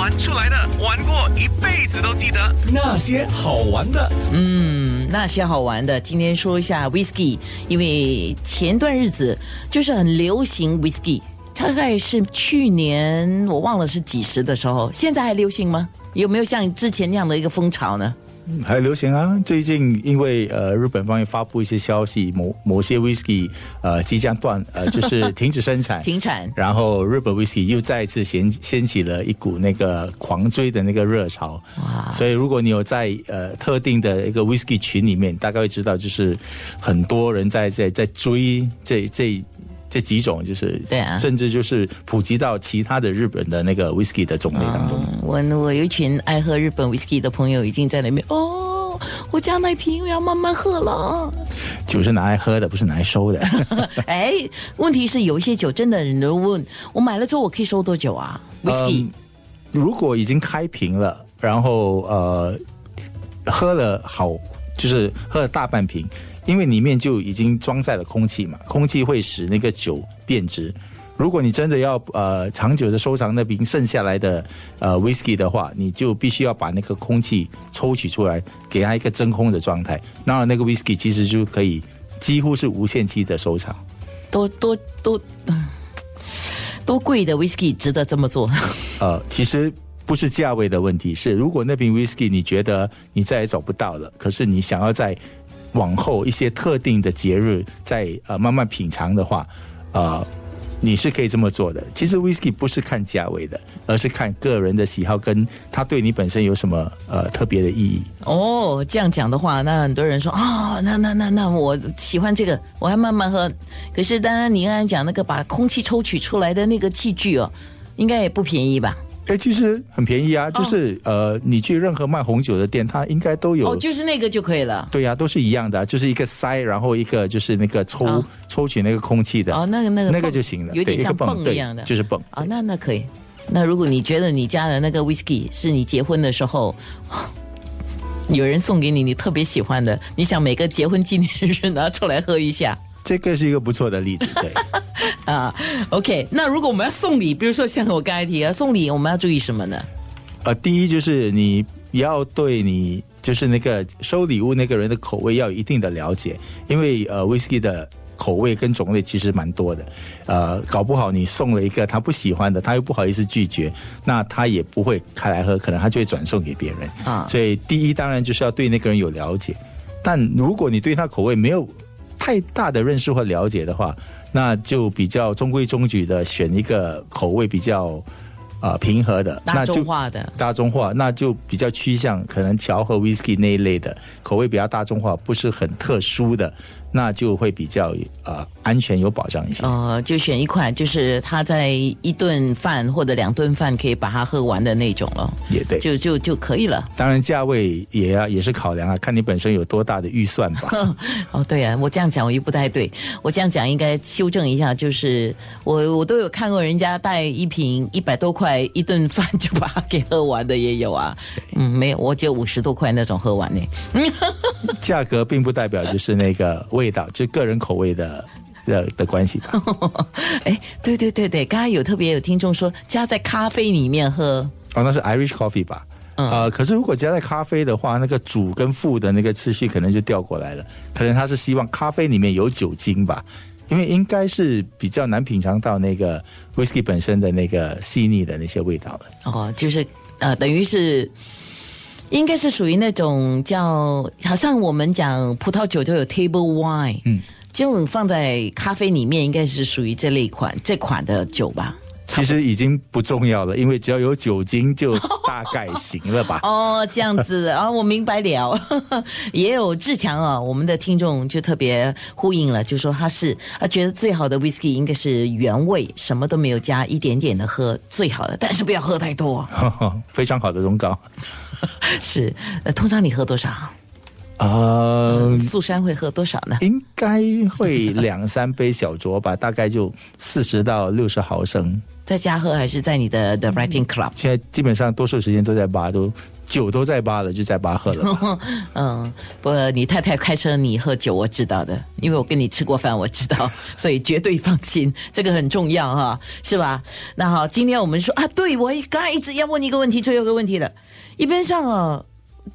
玩出来的，玩过一辈子都记得那些好玩的。嗯，那些好玩的，今天说一下 whisky，因为前段日子就是很流行 whisky，大概是去年我忘了是几时的时候，现在还流行吗？有没有像之前那样的一个风潮呢？还流行啊！最近因为呃日本方面发布一些消息，某某些 whisky 呃即将断呃就是停止生产，停产，然后日本 whisky 又再次掀掀起了一股那个狂追的那个热潮。哇！所以如果你有在呃特定的一个 whisky 群里面，大概会知道，就是很多人在在在追这这。这几种就是对啊，甚至就是普及到其他的日本的那个 whisky 的种类当中。我我有一群爱喝日本 whisky 的朋友已经在那边哦，我家那瓶我要慢慢喝了。酒是拿来喝的，不是拿来收的。哎，问题是有一些酒真的人都问我买了之后我可以收多久啊？whisky 如果已经开瓶了，然后呃喝了好，就是喝了大半瓶。因为里面就已经装载了空气嘛，空气会使那个酒变质。如果你真的要呃长久的收藏那瓶剩下来的呃 whisky 的话，你就必须要把那个空气抽取出来，给它一个真空的状态。那那个 whisky 其实就可以几乎是无限期的收藏。多多多，多贵的 whisky 值得这么做？呃，其实不是价位的问题，是如果那瓶 whisky 你觉得你再也找不到了，可是你想要在往后一些特定的节日，再呃慢慢品尝的话，呃，你是可以这么做的。其实 whisky 不是看价位的，而是看个人的喜好，跟它对你本身有什么呃特别的意义。哦，这样讲的话，那很多人说啊，那那那那我喜欢这个，我还慢慢喝。可是当然，你刚才讲那个把空气抽取出来的那个器具哦，应该也不便宜吧？哎，其实很便宜啊，就是呃，你去任何卖红酒的店，它应该都有。哦，就是那个就可以了。对呀，都是一样的，就是一个塞，然后一个就是那个抽抽取那个空气的。哦，那个那个那个就行了，有点像泵一样的，就是泵。啊，那那可以。那如果你觉得你家的那个 whisky 是你结婚的时候 有人送给你，你特别喜欢的，你想每个结婚纪念日拿出来喝一下。这个是一个不错的例子，对 啊，OK。那如果我们要送礼，比如说像我刚才提啊，送礼我们要注意什么呢？呃，第一就是你要对你就是那个收礼物那个人的口味要有一定的了解，因为呃，whisky 的口味跟种类其实蛮多的，呃，搞不好你送了一个他不喜欢的，他又不好意思拒绝，那他也不会开来喝，可能他就会转送给别人啊。所以第一当然就是要对那个人有了解，但如果你对他口味没有太大的认识或了解的话，那就比较中规中矩的选一个口味比较啊平和的，大众化的，大众化，那就比较趋向可能乔和 whisky 那一类的口味比较大众化，不是很特殊的。那就会比较呃安全有保障一些。哦，就选一款，就是他在一顿饭或者两顿饭可以把它喝完的那种了。也对，就就就可以了。当然价位也要也是考量啊，看你本身有多大的预算吧。哦，对啊，我这样讲我又不太对，我这样讲应该修正一下，就是我我都有看过人家带一瓶一百多块一顿饭就把它给喝完的也有啊。嗯，没有，我只有五十多块那种喝完呢。价格并不代表就是那个。味道就个人口味的的的关系吧。哎，对对对对，刚刚有特别有听众说加在咖啡里面喝，哦，那是 Irish coffee 吧？呃，可是如果加在咖啡的话，那个主跟副的那个次序可能就调过来了。可能他是希望咖啡里面有酒精吧，因为应该是比较难品尝到那个 whisky 本身的那个细腻的那些味道了。哦，就是呃，等于是。应该是属于那种叫，好像我们讲葡萄酒就有 table wine，嗯，这种放在咖啡里面，应该是属于这类款这款的酒吧。其实已经不重要了，因为只要有酒精就大概行了吧。哦，这样子啊，我明白了。也有志强啊，我们的听众就特别呼应了，就说他是他觉得最好的 whisky 应该是原味，什么都没有加，一点点的喝最好的，但是不要喝太多。非常好的忠告。是，呃，通常你喝多少？呃，素山会喝多少呢？应该会两三杯小酌吧，大概就四十到六十毫升。在家喝还是在你的 The Writing Club？现在基本上多数时间都在吧，都酒都在吧了，就在吧喝了。嗯，不，你太太开车，你喝酒，我知道的，因为我跟你吃过饭，我知道，所以绝对放心，这个很重要哈，是吧？那好，今天我们说啊，对我刚才一直要问你一个问题，最后一个问题了，一边上啊。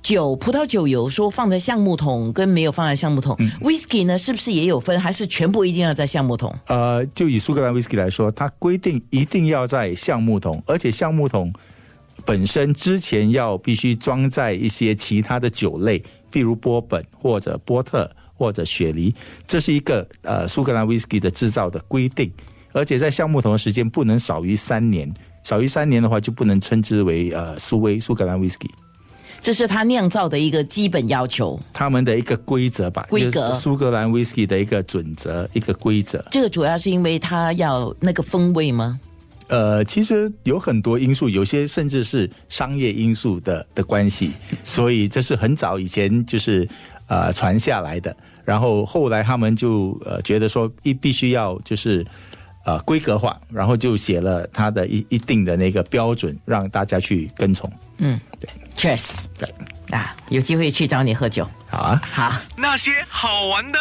酒葡萄酒有说放在橡木桶跟没有放在橡木桶、w h i s k y 呢是不是也有分？还是全部一定要在橡木桶？呃，就以苏格兰 whisky 来说，它规定一定要在橡木桶，而且橡木桶本身之前要必须装在一些其他的酒类，譬如波本或者波特或者雪梨，这是一个呃苏格兰 whisky 的制造的规定，而且在橡木桶的时间不能少于三年，少于三年的话就不能称之为呃苏威苏格兰 whisky。这是他酿造的一个基本要求，他们的一个规则吧，规格就是苏格兰 whisky 的一个准则，一个规则。这个主要是因为它要那个风味吗？呃，其实有很多因素，有些甚至是商业因素的的关系，所以这是很早以前就是呃传下来的，然后后来他们就呃觉得说一必须要就是呃规格化，然后就写了它的一一定的那个标准，让大家去跟从。嗯，对，Cheers 对，啊，有机会去找你喝酒，好啊。好。那些好玩的。